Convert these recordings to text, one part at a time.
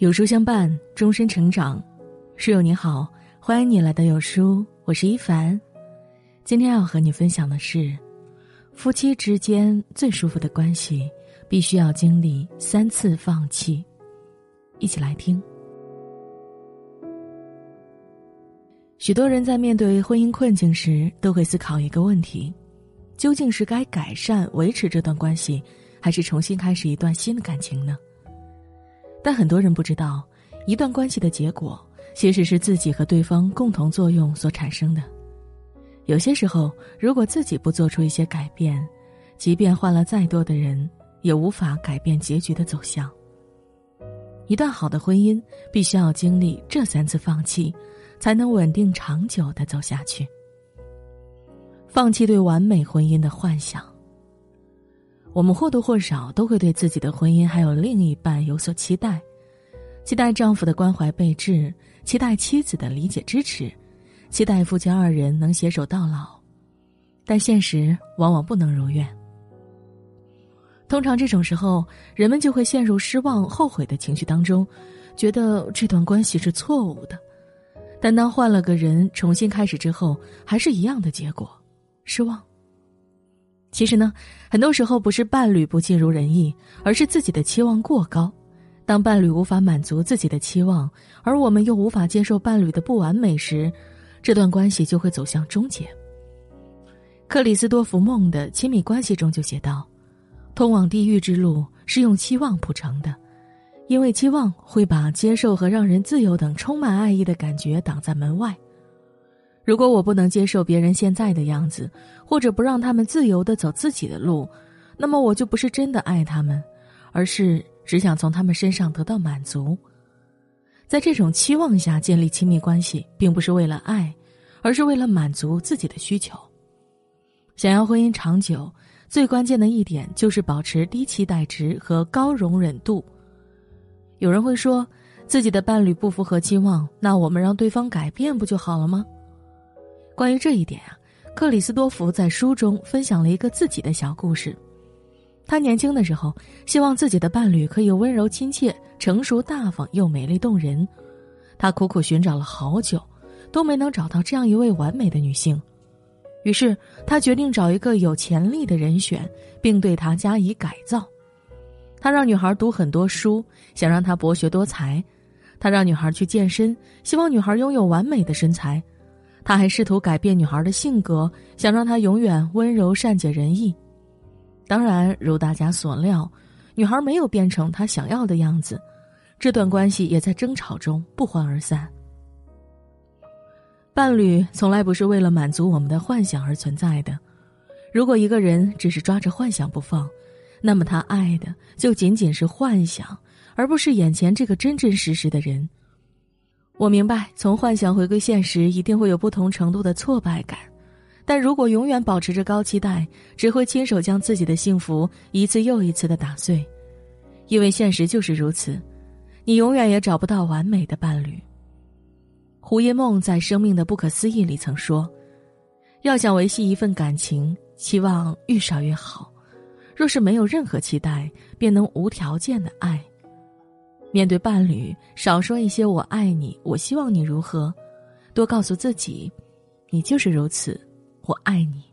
有书相伴，终身成长。室友你好，欢迎你来到有书，我是一凡。今天要和你分享的是，夫妻之间最舒服的关系，必须要经历三次放弃。一起来听。许多人在面对婚姻困境时，都会思考一个问题：究竟是该改善维持这段关系，还是重新开始一段新的感情呢？但很多人不知道，一段关系的结果其实是自己和对方共同作用所产生的。有些时候，如果自己不做出一些改变，即便换了再多的人，也无法改变结局的走向。一段好的婚姻必须要经历这三次放弃，才能稳定长久的走下去。放弃对完美婚姻的幻想。我们或多或少都会对自己的婚姻还有另一半有所期待，期待丈夫的关怀备至，期待妻子的理解支持，期待夫妻二人能携手到老，但现实往往不能如愿。通常这种时候，人们就会陷入失望、后悔的情绪当中，觉得这段关系是错误的。但当换了个人重新开始之后，还是一样的结果，失望。其实呢，很多时候不是伴侣不尽如人意，而是自己的期望过高。当伴侣无法满足自己的期望，而我们又无法接受伴侣的不完美时，这段关系就会走向终结。克里斯多福·梦的亲密关系中就写道：“通往地狱之路是用期望铺成的，因为期望会把接受和让人自由等充满爱意的感觉挡在门外。”如果我不能接受别人现在的样子，或者不让他们自由的走自己的路，那么我就不是真的爱他们，而是只想从他们身上得到满足。在这种期望下建立亲密关系，并不是为了爱，而是为了满足自己的需求。想要婚姻长久，最关键的一点就是保持低期待值和高容忍度。有人会说，自己的伴侣不符合期望，那我们让对方改变不就好了吗？关于这一点啊，克里斯多福在书中分享了一个自己的小故事。他年轻的时候，希望自己的伴侣可以温柔亲切、成熟大方又美丽动人。他苦苦寻找了好久，都没能找到这样一位完美的女性。于是他决定找一个有潜力的人选，并对她加以改造。他让女孩读很多书，想让她博学多才；他让女孩去健身，希望女孩拥有完美的身材。他还试图改变女孩的性格，想让她永远温柔、善解人意。当然，如大家所料，女孩没有变成他想要的样子，这段关系也在争吵中不欢而散。伴侣从来不是为了满足我们的幻想而存在的。如果一个人只是抓着幻想不放，那么他爱的就仅仅是幻想，而不是眼前这个真真实实的人。我明白，从幻想回归现实一定会有不同程度的挫败感，但如果永远保持着高期待，只会亲手将自己的幸福一次又一次的打碎，因为现实就是如此，你永远也找不到完美的伴侣。胡因梦在《生命的不可思议》里曾说：“要想维系一份感情，期望越少越好。若是没有任何期待，便能无条件的爱。”面对伴侣，少说一些“我爱你”，我希望你如何，多告诉自己，你就是如此，我爱你。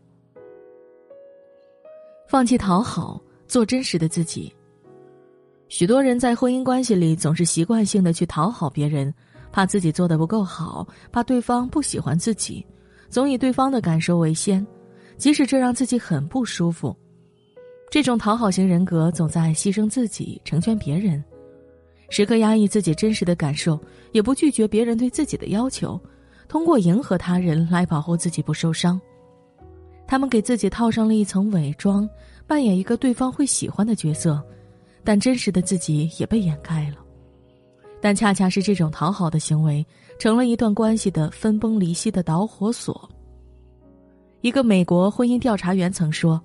放弃讨好，做真实的自己。许多人在婚姻关系里总是习惯性的去讨好别人，怕自己做的不够好，怕对方不喜欢自己，总以对方的感受为先，即使这让自己很不舒服。这种讨好型人格总在牺牲自己，成全别人。时刻压抑自己真实的感受，也不拒绝别人对自己的要求，通过迎合他人来保护自己不受伤。他们给自己套上了一层伪装，扮演一个对方会喜欢的角色，但真实的自己也被掩盖了。但恰恰是这种讨好的行为，成了一段关系的分崩离析的导火索。一个美国婚姻调查员曾说，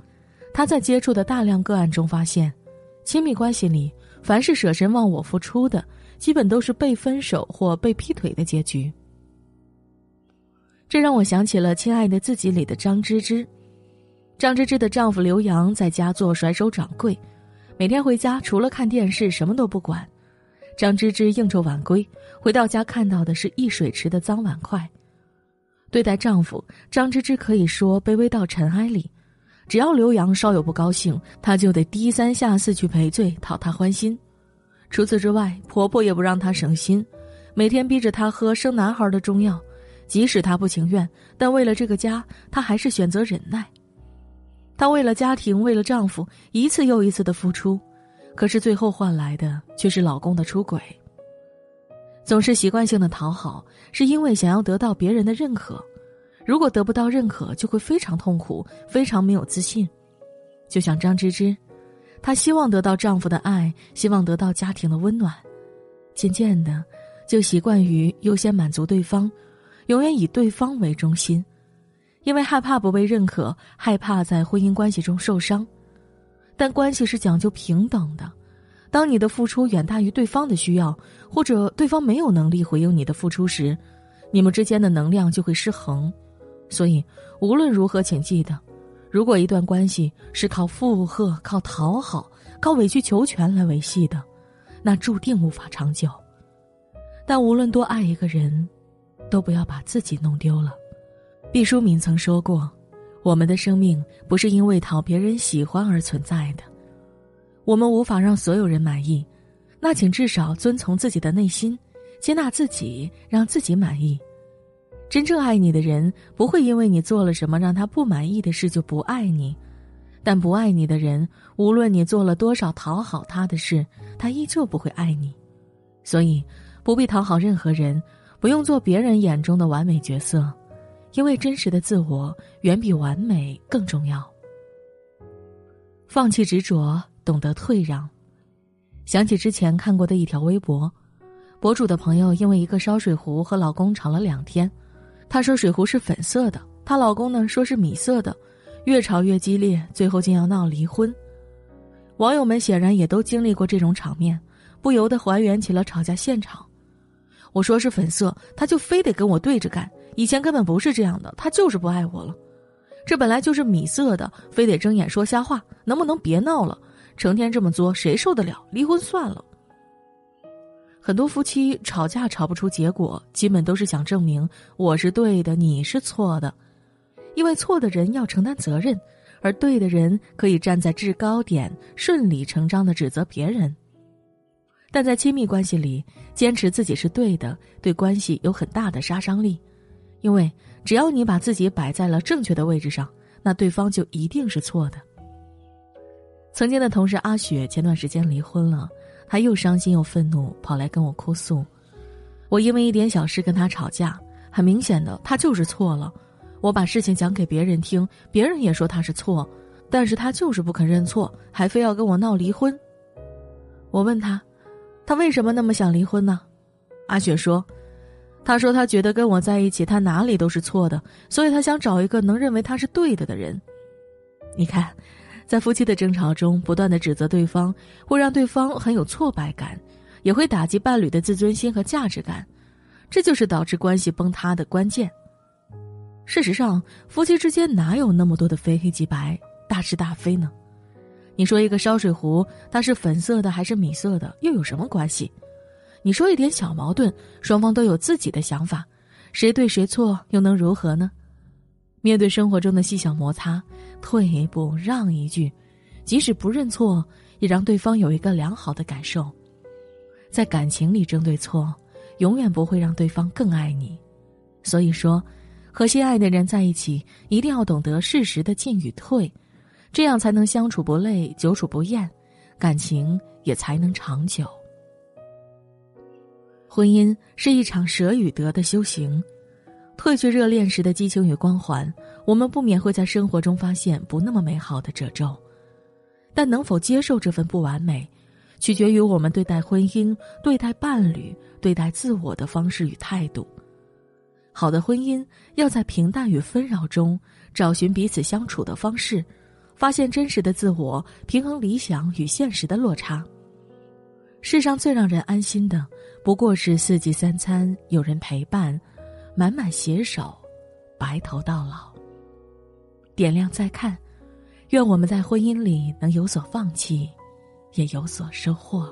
他在接触的大量个案中发现，亲密关系里。凡是舍身忘我付出的，基本都是被分手或被劈腿的结局。这让我想起了《亲爱的自己》里的张芝芝。张芝芝的丈夫刘洋在家做甩手掌柜，每天回家除了看电视什么都不管。张芝芝应酬晚归，回到家看到的是一水池的脏碗筷。对待丈夫，张芝芝可以说卑微到尘埃里。只要刘洋稍有不高兴，她就得低三下四去赔罪，讨他欢心。除此之外，婆婆也不让她省心，每天逼着她喝生男孩的中药，即使她不情愿，但为了这个家，她还是选择忍耐。她为了家庭，为了丈夫，一次又一次的付出。可是最后换来的却是老公的出轨。总是习惯性的讨好，是因为想要得到别人的认可。如果得不到认可，就会非常痛苦，非常没有自信。就像张芝芝，她希望得到丈夫的爱，希望得到家庭的温暖，渐渐的，就习惯于优先满足对方，永远以对方为中心，因为害怕不被认可，害怕在婚姻关系中受伤。但关系是讲究平等的，当你的付出远大于对方的需要，或者对方没有能力回应你的付出时，你们之间的能量就会失衡。所以，无论如何，请记得，如果一段关系是靠附和、靠讨好、靠委曲求全来维系的，那注定无法长久。但无论多爱一个人，都不要把自己弄丢了。毕淑敏曾说过。我们的生命不是因为讨别人喜欢而存在的，我们无法让所有人满意，那请至少遵从自己的内心，接纳自己，让自己满意。真正爱你的人不会因为你做了什么让他不满意的事就不爱你，但不爱你的人，无论你做了多少讨好他的事，他依旧不会爱你。所以，不必讨好任何人，不用做别人眼中的完美角色。因为真实的自我远比完美更重要。放弃执着，懂得退让。想起之前看过的一条微博，博主的朋友因为一个烧水壶和老公吵了两天。她说水壶是粉色的，她老公呢说是米色的，越吵越激烈，最后竟要闹离婚。网友们显然也都经历过这种场面，不由得还原起了吵架现场。我说是粉色，他就非得跟我对着干。以前根本不是这样的，他就是不爱我了。这本来就是米色的，非得睁眼说瞎话，能不能别闹了？成天这么作，谁受得了？离婚算了。很多夫妻吵架吵不出结果，基本都是想证明我是对的，你是错的。因为错的人要承担责任，而对的人可以站在制高点，顺理成章的指责别人。但在亲密关系里，坚持自己是对的，对关系有很大的杀伤力。因为只要你把自己摆在了正确的位置上，那对方就一定是错的。曾经的同事阿雪前段时间离婚了，他又伤心又愤怒，跑来跟我哭诉。我因为一点小事跟他吵架，很明显的他就是错了。我把事情讲给别人听，别人也说他是错，但是他就是不肯认错，还非要跟我闹离婚。我问他：“他为什么那么想离婚呢？阿雪说。他说：“他觉得跟我在一起，他哪里都是错的，所以他想找一个能认为他是对的的人。你看，在夫妻的争吵中，不断的指责对方，会让对方很有挫败感，也会打击伴侣的自尊心和价值感，这就是导致关系崩塌的关键。事实上，夫妻之间哪有那么多的非黑即白、大是大非呢？你说一个烧水壶，它是粉色的还是米色的，又有什么关系？”你说一点小矛盾，双方都有自己的想法，谁对谁错又能如何呢？面对生活中的细小摩擦，退一步让一句，即使不认错，也让对方有一个良好的感受。在感情里争对错，永远不会让对方更爱你。所以说，和心爱的人在一起，一定要懂得适时的进与退，这样才能相处不累，久处不厌，感情也才能长久。婚姻是一场舍与得的修行，褪去热恋时的激情与光环，我们不免会在生活中发现不那么美好的褶皱。但能否接受这份不完美，取决于我们对待婚姻、对待伴侣、对待自我的方式与态度。好的婚姻要在平淡与纷扰中找寻彼此相处的方式，发现真实的自我，平衡理想与现实的落差。世上最让人安心的。不过是四季三餐有人陪伴，满满携手，白头到老。点亮再看，愿我们在婚姻里能有所放弃，也有所收获。